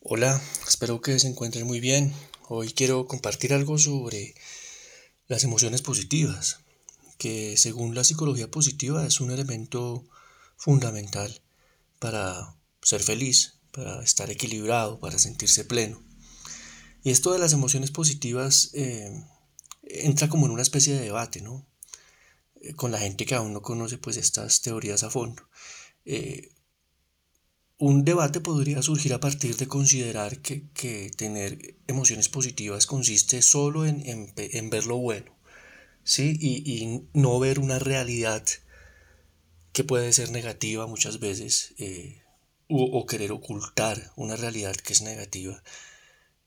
Hola, espero que se encuentren muy bien. Hoy quiero compartir algo sobre las emociones positivas, que según la psicología positiva es un elemento fundamental para ser feliz, para estar equilibrado, para sentirse pleno. Y esto de las emociones positivas eh, entra como en una especie de debate, ¿no? Eh, con la gente que aún no conoce pues estas teorías a fondo. Eh, un debate podría surgir a partir de considerar que, tener emociones positivas consiste solo en, ver lo bueno, ¿sí? Y, no ver una realidad que puede ser negativa muchas veces, eh, o, querer ocultar una realidad que es negativa.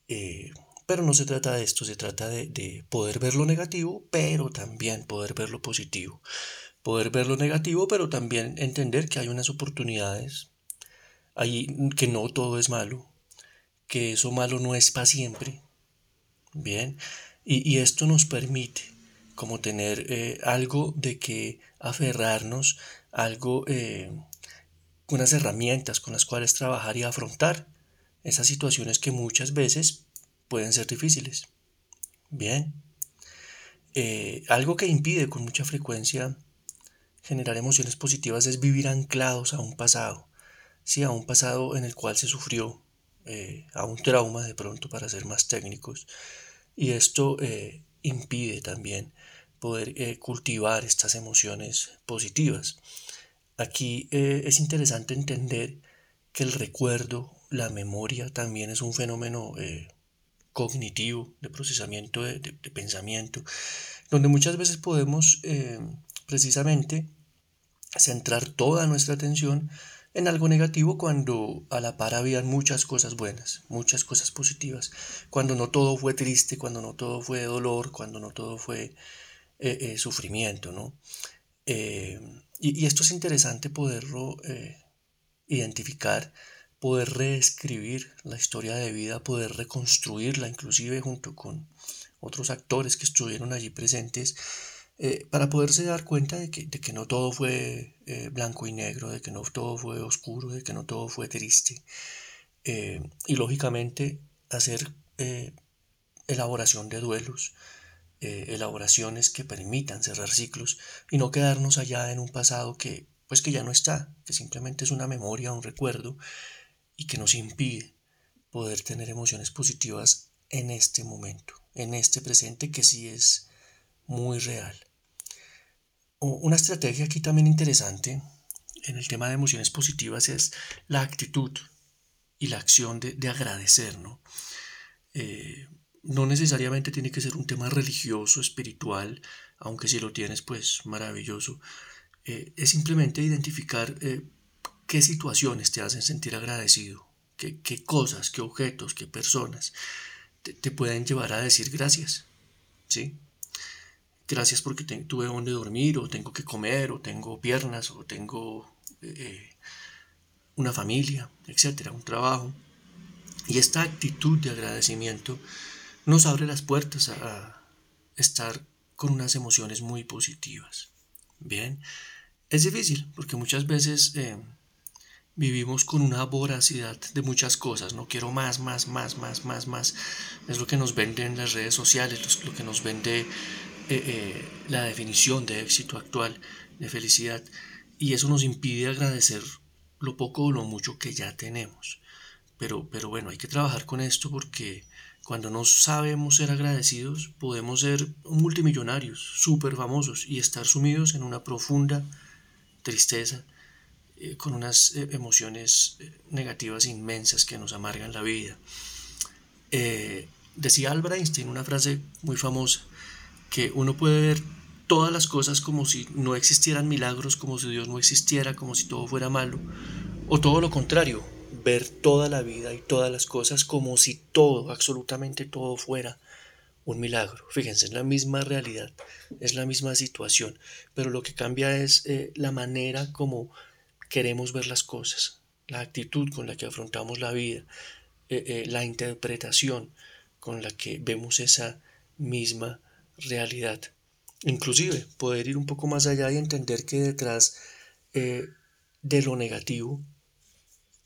Eh, pero no se trata de esto, se trata de, de poder ver lo negativo, pero también poder ver lo positivo. Poder ver lo negativo, pero también entender que hay unas oportunidades que no todo es malo, que eso malo no es para siempre. Bien, y, esto nos permite como tener eh, algo de que aferrarnos, algo, eh, unas herramientas con las cuales trabajar y afrontar esas situaciones que muchas veces pueden ser difíciles. Bien, eh, algo que impide con mucha frecuencia generar emociones positivas es vivir anclados a un pasado, sí, a un pasado en el cual se sufrió, eh, a un trauma de pronto para ser más técnicos. Y esto eh, impide también poder eh, cultivar estas emociones positivas. Aquí es interesante entender que el recuerdo, la memoria también es un fenómeno cognitivo de procesamiento de, de, pensamiento, donde muchas veces podemos precisamente centrar toda nuestra atención en algo negativo cuando a la par habían muchas cosas buenas, muchas cosas positivas, cuando no todo fue triste, cuando no todo fue dolor, cuando no todo fue eh, eh, sufrimiento, ¿no? Eh, y, esto es interesante poderlo identificar, poder reescribir la historia de vida, poder reconstruirla inclusive junto con otros actores que estuvieron allí presentes eh, para poderse dar cuenta de que, no todo fue eh, blanco y negro, de que no todo fue oscuro, de que no todo fue triste. Eh, y lógicamente hacer elaboración de duelos, elaboraciones que permitan cerrar ciclos y no quedarnos allá en un pasado que pues que ya no está, que simplemente es una memoria, un recuerdo y que nos impide poder tener emociones positivas en este momento, en este presente que sí es muy real. Una estrategia aquí también interesante en el tema de emociones positivas es la actitud y la acción de, agradecer, ¿no? Eh, no necesariamente tiene que ser un tema religioso, espiritual, aunque si lo tienes, pues maravilloso. Eh, es simplemente identificar eh, qué situaciones te hacen sentir agradecido, qué, cosas, qué objetos, qué personas te, te pueden llevar a decir gracias, ¿sí? Gracias porque tuve donde dormir, o tengo que comer, o tengo piernas, o tengo eh, una familia, etcétera, un trabajo. Y esta actitud de agradecimiento nos abre las puertas a, estar con unas emociones muy positivas. Bien, es difícil porque muchas veces eh, vivimos con una voracidad de muchas cosas. No quiero más, más, más, más, más, más. Es lo que nos venden las redes sociales, lo que nos vende eh, eh, la definición de éxito actual, de felicidad, y eso nos impide agradecer lo poco o lo mucho que ya tenemos. Pero, pero bueno, hay que trabajar con esto porque cuando no sabemos ser agradecidos, podemos ser multimillonarios, súper famosos y estar sumidos en una profunda tristeza, eh, con unas emociones negativas inmensas que nos amargan la vida. decía Albert Einstein una frase muy famosa, que uno puede ver todas las cosas como si no existieran milagros, como si Dios no existiera, como si todo fuera malo, o todo lo contrario, ver toda la vida y todas las cosas como si todo, absolutamente todo fuera un milagro. Fíjense, es la misma realidad, es la misma situación, pero lo que cambia es eh, la manera como queremos ver las cosas, la actitud con la que afrontamos la vida, eh, eh, la interpretación con la que vemos esa misma realidad. Inclusive poder ir un poco más allá y entender que detrás eh, de lo negativo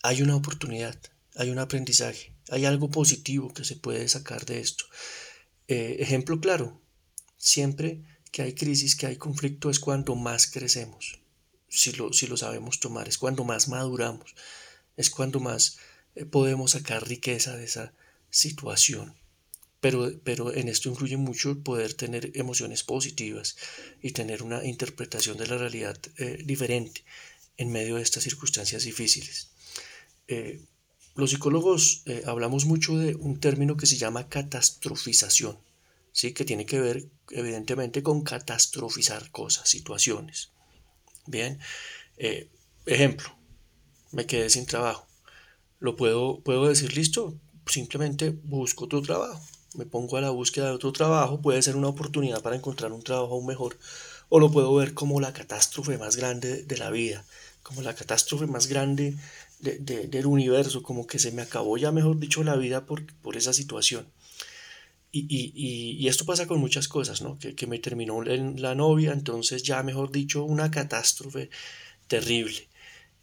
hay una oportunidad, hay un aprendizaje, hay algo positivo que se puede sacar de esto. Eh, ejemplo claro, siempre que hay crisis, que hay conflicto, es cuando más crecemos, si lo, si lo sabemos tomar, es cuando más maduramos, es cuando más eh, podemos sacar riqueza de esa situación. Pero, pero, en esto influye mucho poder tener emociones positivas y tener una interpretación de la realidad eh, diferente en medio de estas circunstancias difíciles. Eh, los psicólogos eh, hablamos mucho de un término que se llama catastrofización, ¿sí? que tiene que ver evidentemente con catastrofizar cosas, situaciones. Bien, ejemplo, me quedé sin trabajo. Lo puedo, puedo decir, listo, simplemente busco otro trabajo. Me pongo a la búsqueda de otro trabajo, puede ser una oportunidad para encontrar un trabajo aún mejor, o lo puedo ver como la catástrofe más grande de la vida, como la catástrofe más grande del universo, como que se me acabó ya, mejor dicho, la vida por, por esa situación. Y, y, esto pasa con muchas cosas, ¿no? Que, que me terminó la novia, entonces ya, mejor dicho, una catástrofe terrible.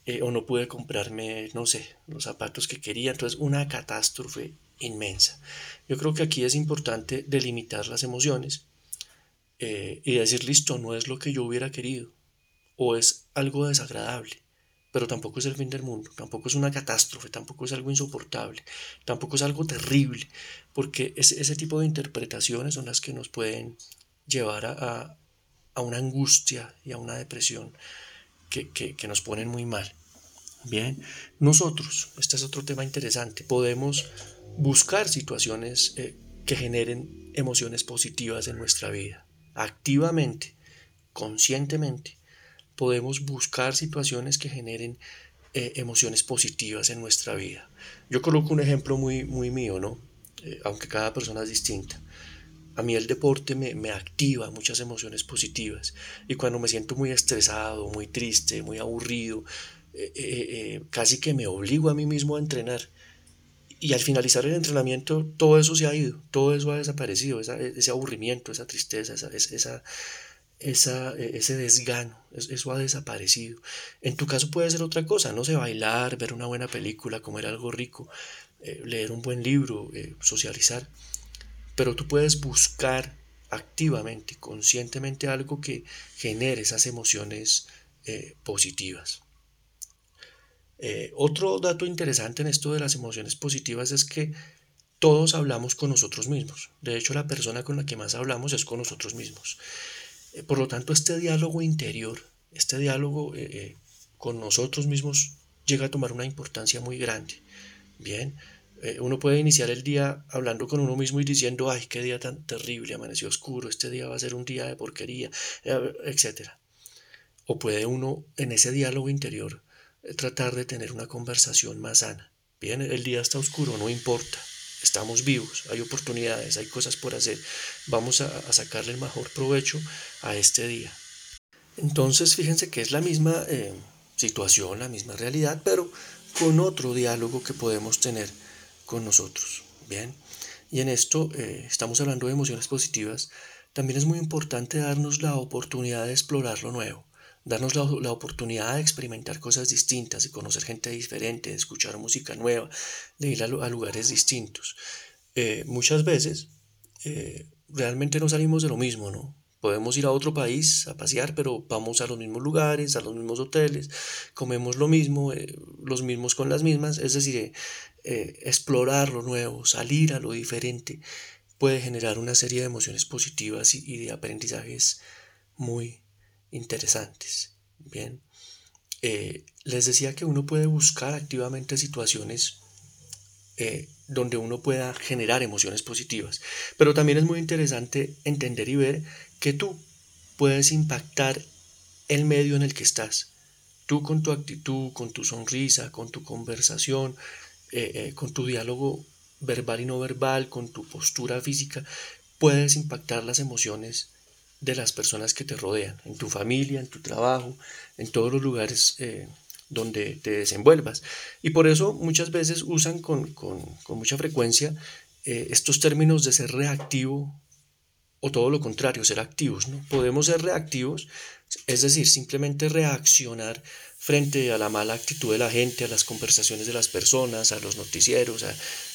Eh, o no pude comprarme, no sé, los zapatos que quería, entonces una catástrofe inmensa. Yo creo que aquí es importante delimitar las emociones eh, y decir, listo, no es lo que yo hubiera querido, o es algo desagradable pero tampoco es el fin del mundo, tampoco es una catástrofe, tampoco es algo insoportable, tampoco es algo terrible, porque ese tipo de interpretaciones son las que nos pueden llevar a, una angustia y a una depresión que, nos ponen muy mal. Bien, nosotros, este es otro tema interesante, podemos buscar situaciones eh, que generen emociones positivas en nuestra vida, activamente, conscientemente, podemos buscar situaciones que generen eh, emociones positivas en nuestra vida. Yo coloco un ejemplo muy, muy mío, ¿no? Eh, aunque cada persona es distinta. A mí el deporte me, me, activa muchas emociones positivas y cuando me siento muy estresado, muy triste, muy aburrido, casi que me obligo a mí mismo a entrenar. Y al finalizar el entrenamiento todo eso se ha ido, todo eso ha desaparecido, ese aburrimiento, esa tristeza, esa, esa, esa, e, ese desgano, eso ha desaparecido. En tu caso puede ser otra cosa, no sé, bailar, ver una buena película, comer algo rico, eh, leer un buen libro, eh, socializar, pero tú puedes buscar activamente, conscientemente algo que genere esas emociones eh, positivas. Otro dato interesante en esto de las emociones positivas es que todos hablamos con nosotros mismos. De hecho, la persona con la que más hablamos es con nosotros mismos. Eh, por lo tanto, este diálogo interior, este diálogo eh, eh, con nosotros mismos llega a tomar una importancia muy grande. Bien, uno puede iniciar el día hablando con uno mismo y diciendo, ay, qué día tan terrible, amaneció oscuro, este día va a ser un día de porquería, etc. O puede uno en ese diálogo interior tratar de tener una conversación más sana. Bien, el día está oscuro, no importa estamos vivos, hay oportunidades, hay cosas por hacer, vamos a, sacarle el mejor provecho a este día. Entonces, fíjense que es la misma eh, situación, la misma realidad, pero con otro diálogo que podemos tener con nosotros. Bien, y en esto eh, estamos hablando de emociones positivas. También es muy importante darnos la oportunidad de explorar lo nuevo darnos la, oportunidad de experimentar cosas distintas, de conocer gente diferente, de escuchar música nueva, de ir a, lugares distintos. Eh, muchas veces eh, realmente no salimos de lo mismo, ¿no? Podemos ir a otro país a pasear, pero vamos a los mismos lugares, a los mismos hoteles, comemos lo mismo, eh, los mismos con las mismas, es decir, explorar lo nuevo, salir a lo diferente, puede generar una serie de emociones positivas y, y de aprendizajes muy interesantes. Bien, eh, les decía que uno puede buscar activamente situaciones eh, donde uno pueda generar emociones positivas, pero también es muy interesante entender y ver que tú puedes impactar el medio en el que estás. Tú con tu actitud, con tu sonrisa, con tu conversación, eh, con tu diálogo verbal y no verbal, con tu postura física, puedes impactar las emociones de las personas que te rodean, en tu familia, en tu trabajo, en todos los lugares eh, donde te desenvuelvas. Y por eso muchas veces usan con, mucha frecuencia eh, estos términos de ser reactivo o todo lo contrario, ser activos. ¿no? Podemos ser reactivos, es decir, simplemente reaccionar frente a la mala actitud de la gente, a las conversaciones de las personas, a los noticieros,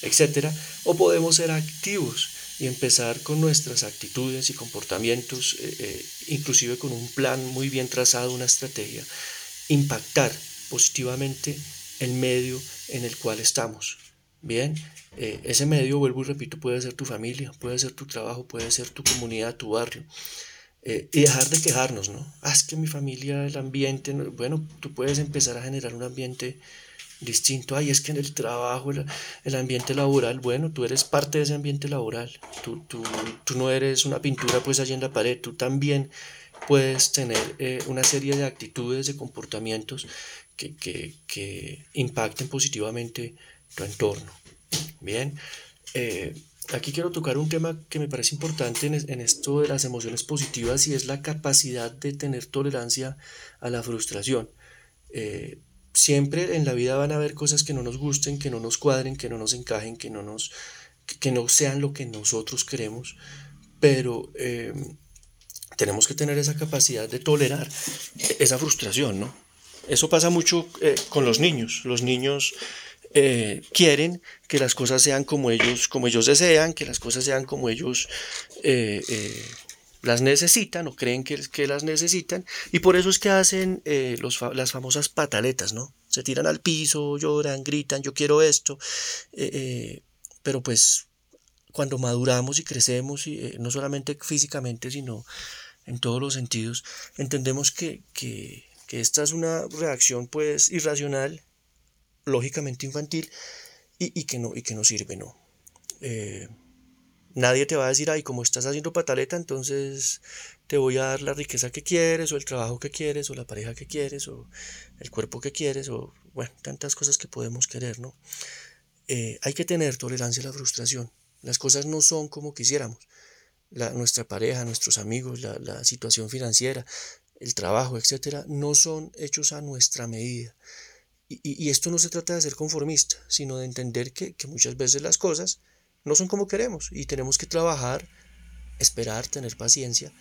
etc. O podemos ser activos y empezar con nuestras actitudes y comportamientos, eh, eh, inclusive con un plan muy bien trazado, una estrategia, impactar positivamente el medio en el cual estamos. Bien, eh, ese medio, vuelvo y repito, puede ser tu familia, puede ser tu trabajo, puede ser tu comunidad, tu barrio. Y dejar de quejarnos, ¿no? Ah, es que mi familia, el ambiente, bueno, tú puedes empezar a generar un ambiente distinto. Ay, es que en el trabajo, el, ambiente laboral, bueno, tú eres parte de ese ambiente laboral. Tú, tú, tú, no eres una pintura pues allí en la pared, tú también puedes tener eh, una serie de actitudes, de comportamientos que, que, que impacten positivamente tu entorno. Bien, eh, aquí quiero tocar un tema que me parece importante en, esto de las emociones positivas y es la capacidad de tener tolerancia a la frustración. Eh, siempre en la vida van a haber cosas que no nos gusten, que no nos cuadren, que no nos encajen, que no, nos, que no sean lo que nosotros queremos, pero eh, tenemos que tener esa capacidad de tolerar esa frustración, ¿no? Eso pasa mucho eh, con los niños. Los niños eh, quieren que las cosas sean como ellos, como ellos desean, que las cosas sean como ellos las necesitan o creen que, que, las necesitan. Y por eso es que hacen los, las famosas pataletas, ¿no? Se tiran al piso, lloran, gritan, yo quiero esto. pero pues cuando maduramos y crecemos, y, no solamente físicamente, sino en todos los sentidos, entendemos que, que, que esta es una reacción pues irracional lógicamente infantil y, que, no, y que no sirve, ¿no? Nadie te va a decir, ay, como estás haciendo pataleta, entonces te voy a dar la riqueza que quieres, o el trabajo que quieres, o la pareja que quieres, o el cuerpo que quieres, o bueno, tantas cosas que podemos querer, ¿no? Eh, hay que tener tolerancia a la frustración. Las cosas no son como quisiéramos. La, nuestra pareja, nuestros amigos, la, la situación financiera, el trabajo, etcétera, no son hechos a nuestra medida. Y, esto no se trata de ser conformista, sino de entender que, muchas veces las cosas no son como queremos y tenemos que trabajar, esperar, tener paciencia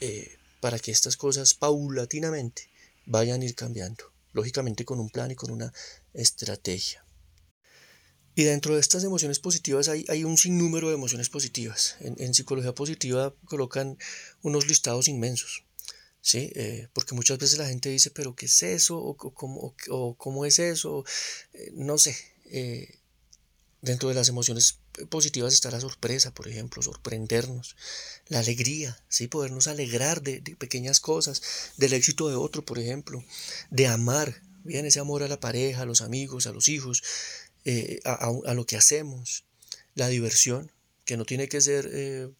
eh, para que estas cosas paulatinamente vayan a ir cambiando, lógicamente con un plan y con una estrategia. Y dentro de estas emociones positivas hay, hay un sinnúmero de emociones positivas. en psicología positiva colocan unos listados inmensos. ¿sí? Eh, porque muchas veces la gente dice, pero ¿qué es eso? ¿O, cómo, o, cómo, es eso? Eh, no sé. Dentro de las emociones positivas está la sorpresa, por ejemplo, sorprendernos, la alegría, ¿sí? podernos alegrar de, pequeñas cosas, del éxito de otro, por ejemplo, de amar, bien, ese amor a la pareja, a los amigos, a los hijos, a, a, lo que hacemos, la diversión, que no tiene que ser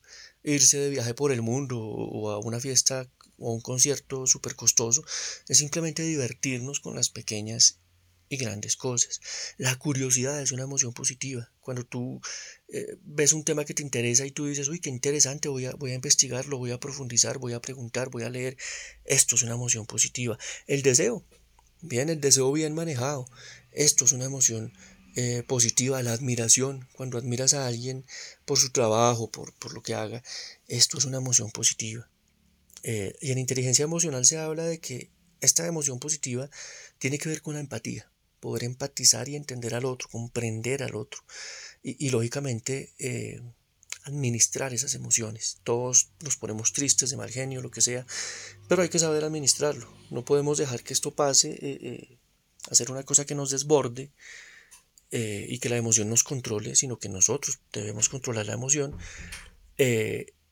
irse de viaje por el mundo o a una fiesta o un concierto súper costoso, es simplemente divertirnos con las pequeñas y grandes cosas. La curiosidad es una emoción positiva. Cuando tú eh, ves un tema que te interesa y tú dices, uy, qué interesante, voy a, voy a investigarlo, voy a profundizar, voy a preguntar, voy a leer, esto es una emoción positiva. El deseo, bien, el deseo bien manejado, esto es una emoción eh, positiva, la admiración, cuando admiras a alguien por su trabajo, por, por lo que haga, esto es una emoción positiva. Eh, y en inteligencia emocional se habla de que esta emoción positiva tiene que ver con la empatía, poder empatizar y entender al otro, comprender al otro y, lógicamente eh, administrar esas emociones. Todos nos ponemos tristes, de mal genio, lo que sea, pero hay que saber administrarlo. No podemos dejar que esto pase, eh, hacer una cosa que nos desborde y que la emoción nos controle, sino que nosotros debemos controlar la emoción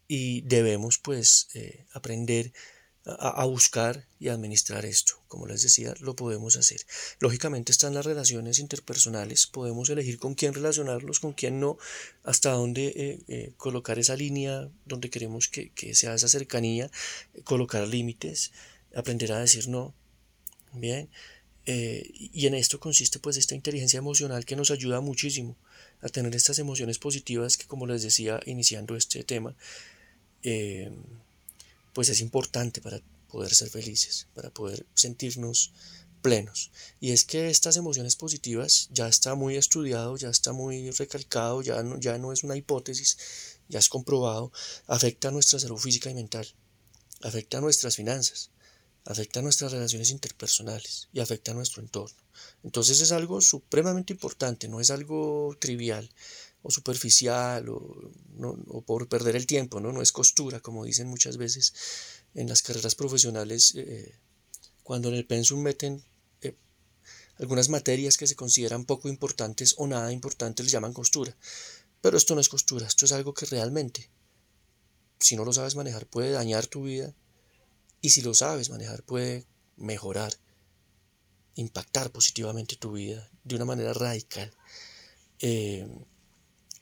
y debemos pues eh, aprender a, buscar y administrar esto. Como les decía, lo podemos hacer. Lógicamente están las relaciones interpersonales, podemos elegir con quién relacionarlos, con quién no, hasta dónde eh, eh, colocar esa línea donde queremos que, que sea esa cercanía, colocar límites, aprender a decir no. Bien. y en esto consiste pues esta inteligencia emocional que nos ayuda muchísimo a tener estas emociones positivas que como les decía iniciando este tema, eh, pues es importante para poder ser felices, para poder sentirnos plenos. Y es que estas emociones positivas ya está muy estudiado, ya está muy recalcado, ya no, ya no es una hipótesis, ya es comprobado, afecta a nuestra salud física y mental, afecta a nuestras finanzas, afecta nuestras relaciones interpersonales y afecta a nuestro entorno. Entonces es algo supremamente importante, no es algo trivial o superficial o, por perder el tiempo, ¿no? no es costura, como dicen muchas veces en las carreras profesionales, eh, cuando en el pensum meten eh, algunas materias que se consideran poco importantes o nada importantes, les llaman costura. Pero esto no es costura, esto es algo que realmente, si no lo sabes manejar, puede dañar tu vida y si lo sabes manejar, puede mejorar, impactar positivamente tu vida de una manera radical. Eh,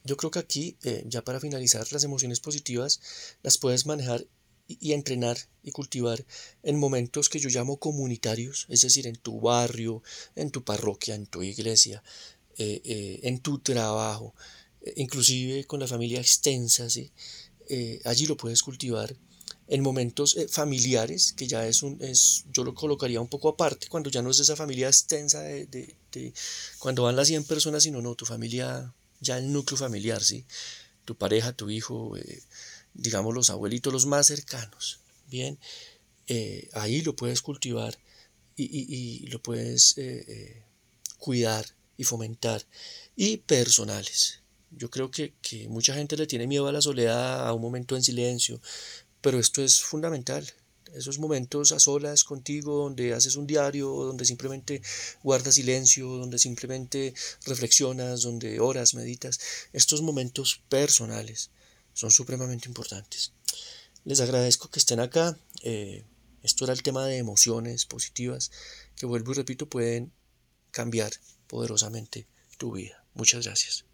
yo creo que aquí, eh, ya para finalizar, las emociones positivas las puedes manejar y, entrenar y cultivar en momentos que yo llamo comunitarios, es decir, en tu barrio, en tu parroquia, en tu iglesia, eh, en tu trabajo, inclusive con la familia extensa, ¿sí? allí lo puedes cultivar en momentos eh, familiares, que ya es un, es, yo lo colocaría un poco aparte, cuando ya no es esa familia extensa de, de, cuando van las 100 personas, sino no, tu familia, ya el núcleo familiar, ¿sí? Tu pareja, tu hijo, eh, digamos los abuelitos, los más cercanos, ¿bien? Eh, ahí lo puedes cultivar y, y, lo puedes cuidar y fomentar. Y personales. Yo creo que, que mucha gente le tiene miedo a la soledad, a un momento en silencio, pero esto es fundamental. Esos momentos a solas contigo, donde haces un diario, donde simplemente guardas silencio, donde simplemente reflexionas, donde oras, meditas, estos momentos personales son supremamente importantes. Les agradezco que estén acá. Eh, esto era el tema de emociones positivas que vuelvo y repito pueden cambiar poderosamente tu vida. Muchas gracias.